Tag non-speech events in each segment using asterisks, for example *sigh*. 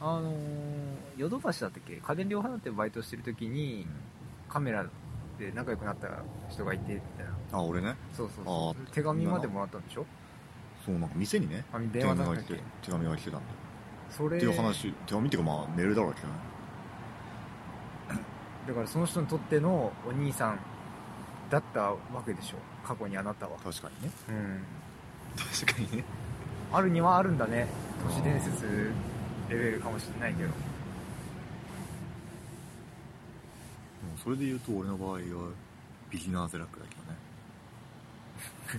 あのーヨドバシだったっけ？家電量販店バイトしてる時に、カメラで仲良くなった人がいてみたいな。あ俺ね？そうそうあそう。ー手紙までもらったんでしょ？そうなんか店にねあ電話が来て手紙が来てたんだそれっていう話手紙っていうかまあメールだろうけどね。だからその人にとってのお兄さんだったわけでしょ？過去にあなたは。確かにね。うん。確かにね。あるにはあるんだね。都市伝説レベルかもしれないけど。それで言うと俺の場合はビギナーズラックだけどね。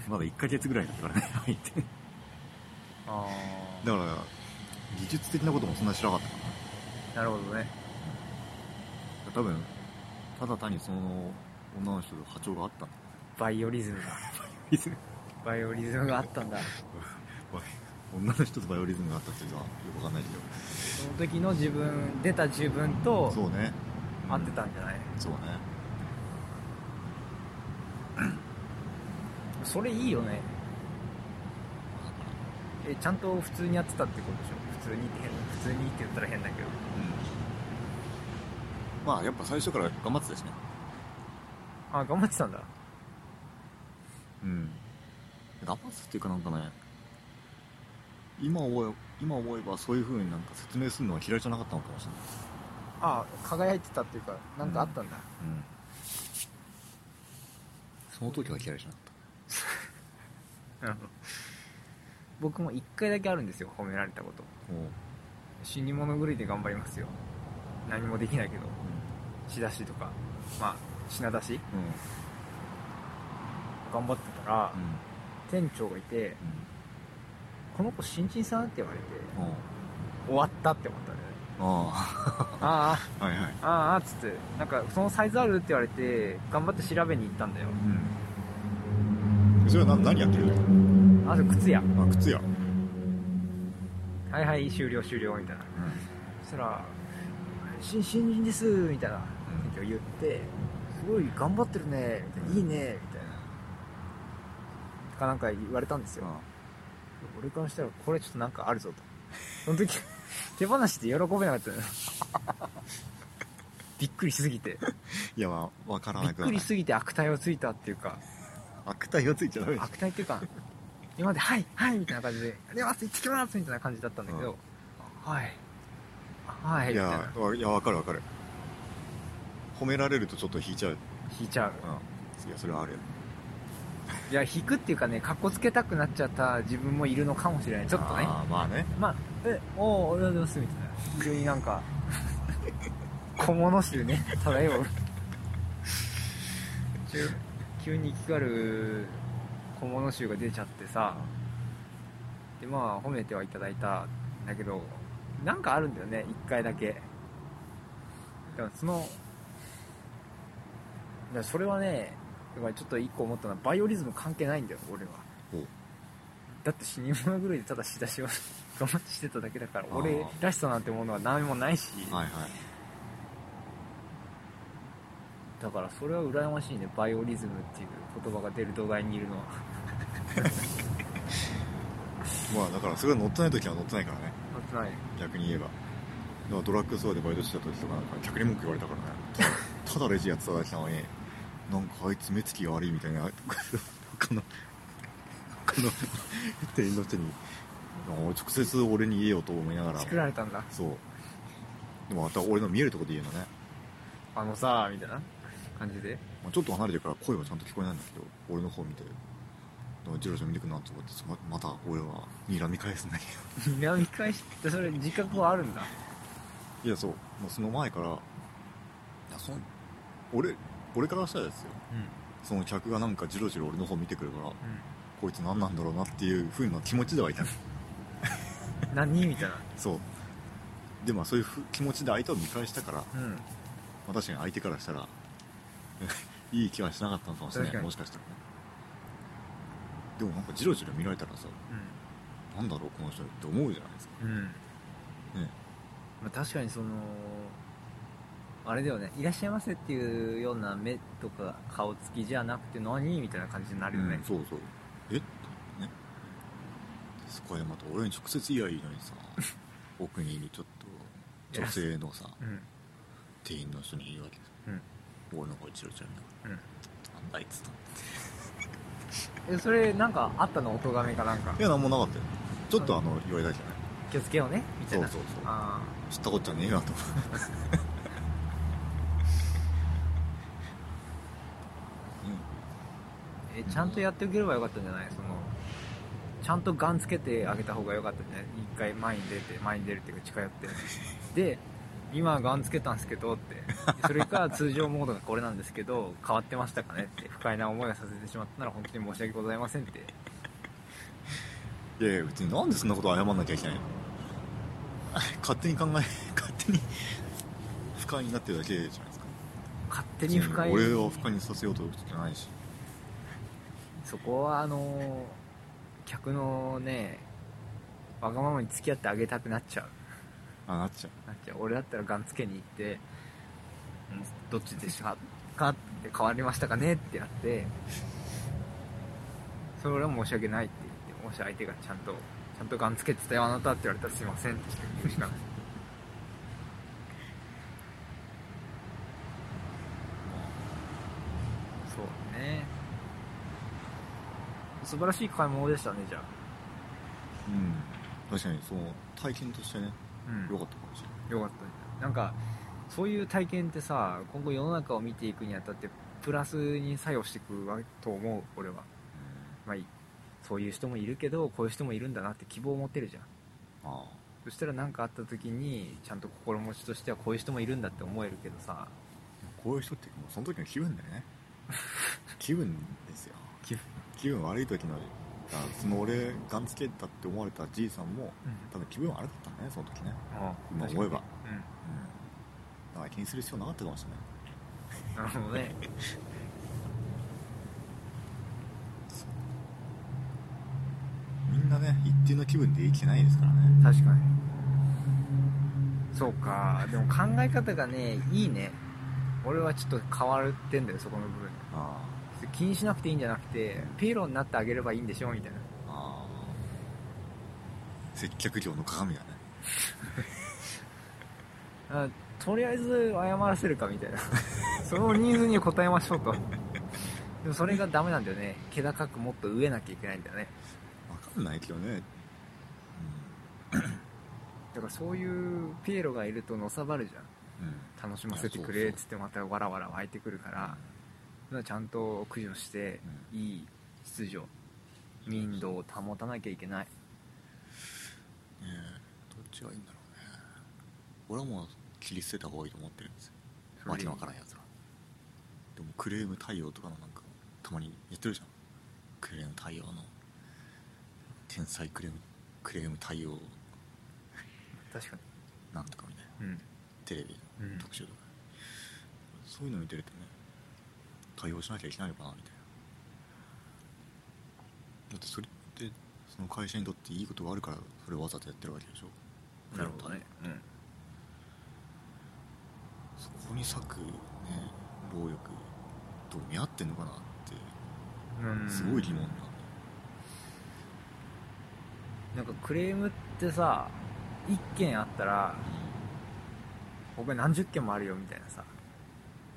*laughs* まだ1ヶ月ぐらいだったからね入ってあだから技術的なこともそんな知らなかったかあなるほどね。ら多分ただ単にその女の人と波長があったんだ。バイオリズムが。*laughs* バイオリズムがあったんだ *laughs* 女の人とバイオリズムがあったっていうのはよくわかんないけど。その時の自分出た自分とそうね。合ってたんじゃない、そうね。*clears throat* それいいよね。えちゃんと普通にやってたってことでしょ？普通にって変普通にって言ったら変だけど。うん。まあやっぱ最初から頑張ってたしね。あ頑張ってたんだ。うん。頑張ってたっていうかなんかね今思え今思えばそういう風になんか説明するのは嫌いじゃなかったのかもしれない。あ輝いてたっていうかなんかあったんだ、うん。その時は嫌いじゃなかっ *laughs* 僕も1回だけあるんですよ褒められたこと。死に物狂いで頑張りますよ。何もできないけど。仕出しとか。まあ品出し。うん。頑張ってたら、うん。店長がいて「この子新人さん?」って言われてうん。終わったって思ったねあああ。*laughs* はいはい。あああっつって。なんかそのサイズあるって言われて頑張って調べに行ったんだよ。うん。それは何何やってるあと靴屋。あ靴屋。はいはい終了終了みたいな。そしたら「新新人です」みたいな店長言って「すごい頑張ってるね」みたいな「いいね」みたいな。かなんか言われたんですよ俺からしたらこれちょっとなんかあるぞと。その時 *laughs* 手放しで喜べなかった。の *laughs* よびっくりしすぎて。いやまあ分からびっなくはない。くりしすぎて悪態をついたっていうか。悪態がついちゃダメでしょ悪態っていうか今まで「はいはい」みたいな感じで「あります行ってきます」みたいな感じだったんだけど「はい。はい」いみたいな。やわいや分かる分かる。褒められるとちょっと引いちゃう。引いちゃう。うん。いやそれはあるよいや引くっていうかねかっこつけたくなっちゃった自分もいるのかもしれない。ちょっとね。あーまあね。まあえおおありがとうございますみたいな。急になんか *laughs* 小物臭ね。漂う急急に光る小物臭が出ちゃってさ。でまあ褒めてはいただいたんだけどなんかあるんだよね一回だけ。だからそのだからそれはねちょっと一個思ったのはバイオリズム関係ないんだよ俺は。お。だって死に物狂いでただ仕出しを頑張ってしてただけだから俺らしさなんてものは何もないし、はいはい。だからそれは羨ましいねバイオリズムっていう言葉が出る土台にいるのは。*laughs* まあだからそれが乗ってない時は乗ってないからね。乗ってない。逆に言えば。だからドラッグストアでバイトしてた時とかなんか客に文句言われたからね。ただただレジやってただけなのになんかあいつ目つきが悪いみたいな *laughs* 他の他の店員の人にあ直接俺に言えよと思いながら作られたんだ。そう。でもまた俺の見えるところで言うのね、あのさみたいな感じで。まあ、ちょっと離れてるから声はちゃんと聞こえないんだけど俺の方見てジロジロ見てくなって思ってままた俺は睨み返すんだけど。睨み返しってそれ自覚はあるんだ。いやそう。もうその前からいやその俺俺からしたらですようその客がなんかジロジロ俺の方見てくるからん、こいつ何なんだろうなっていう風な気持ちではいたの。うん、何みたいな。そう。でまあそういうふ気持ちで相手を見返したから、まうん。あ、確かに相手からしたら *laughs* いい気はしなかったのかもしれない。もしかしたらね。でもなんかジロジロ見られたらさなんだろうこの人って思うじゃないですか。うんうん。ね。まあ、確かにそのあれだよねいらっしゃいませっていうような目とか顔つきじゃなくて何みたいな感じになるよね。うん、そうそう。え？っねそこでまた俺に直接言えばいいのにさ。*laughs* 奥にいるちょっと女性のさうん。店員の人に言うわけですうん。俺の方チロチロ見ながらうん。なんだあいつと。*laughs* えそれなんかあったの音がめかなんか？いや何もなかったよ。ちょっとあの言われたじゃない。気をつけようねみたいな。そうそうそう。あ知ったこっちゃねえなと思う。ーえちゃんとやっておければよかったんじゃない？そのちゃんとガンつけてあげた方がよかったんじゃない？一回前に出て前に出るっていうか近寄って。で今ガンつけたんですけどって。それか通常モードがこれなんですけど変わってましたかねって不快な思いをさせてしまったなら本当に申し訳ございませんって。いやいや別になんでそんなこと謝んなきゃいけないの？勝手に考え勝手に不快になってるだけじゃないですか。勝手に不快俺を不快にさせようとじゃないしそこはあの客のねわがままに付き合ってあげたくなっちゃう。あなっちゃう。なっちゃう。俺だったらガンつけに行ってうんどっちでしたかって変わりましたかねってなってそれは申し訳ないって言ってもし相手がちゃんとちゃんとガンつけてたよあなたって言われたらすいませんって言うしかないそうね素晴らしい買い物でしたねじゃあ。うん。確かにその体験としてね。うん。良かったかもしれない。よかった。なんかそういう体験ってさ今後世の中を見ていくにあたってプラスに作用していくわと思う俺は。まあいい。そういう人もいるけどこういう人もいるんだなって希望を持ってるじゃん。あそしたら何かあった時にちゃんと心持ちとしてはこういう人もいるんだって思えるけどさ。あこういう人ってもうその時の気分だよね気分ですよ。気分。気分悪い時のあその俺ガンつけたって思われたじいさんも多分気分悪かったねその時ね。今思えば。うん。うん。だから気にする必要なかったかもしれない。なるほどね。みんなね一定の気分で生きてないですからね。確かに。そうか。でも考え方がねいいね俺はちょっと変わってんだよそこの部分。あ気にしなくていいんじゃなくてピエロになってあげればいいんでしょみたいな。あああ接客業の鏡だね。*laughs* あとりあえず謝らせるかみたいな。*laughs* そのニーズに応えましょうと。*laughs* でもそれがダメなんだよね。気高くもっと飢えなきゃいけないんだよね。分かんないけどね。だからそういうピエロがいるとのさばるじゃんうん、うん楽しませてくれっつってまたわらわら湧いてくるからまあちゃんと駆除してうん。いい秩序民度を保たなきゃいけない。ねえどっちがいいんだろうね。俺はもう切り捨てた方がいいと思ってるんですよ。それでいい。わけのわからんやつはでもクレーム対応とかのなんかたまにやってるじゃん。クレーム対応の天才クレームクレーム対応。確かに。なんとかみたいな。うんテレビ特集とか、そういうの見てるとね対応しなきゃいけないのかなみたいな。だってそれってその会社にとっていいことがあるからそれをわざとやってるわけでしょ。なるほどね。うん。そこに割くね労力と見合ってんのかなっうん。てすごい疑問なんだよなんかクレームってさ1件あったら他に何十件もあるよみたいなさ。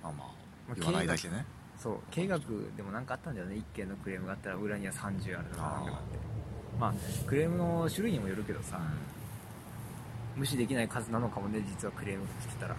まあままああ言わないだけね。そう経営学でも何かあったんだよね。1件のクレームがあったら裏には30あるとかなんとかって。まあクレームの種類にもよるけどさ無視できない数なのかもね実はクレームが来てたら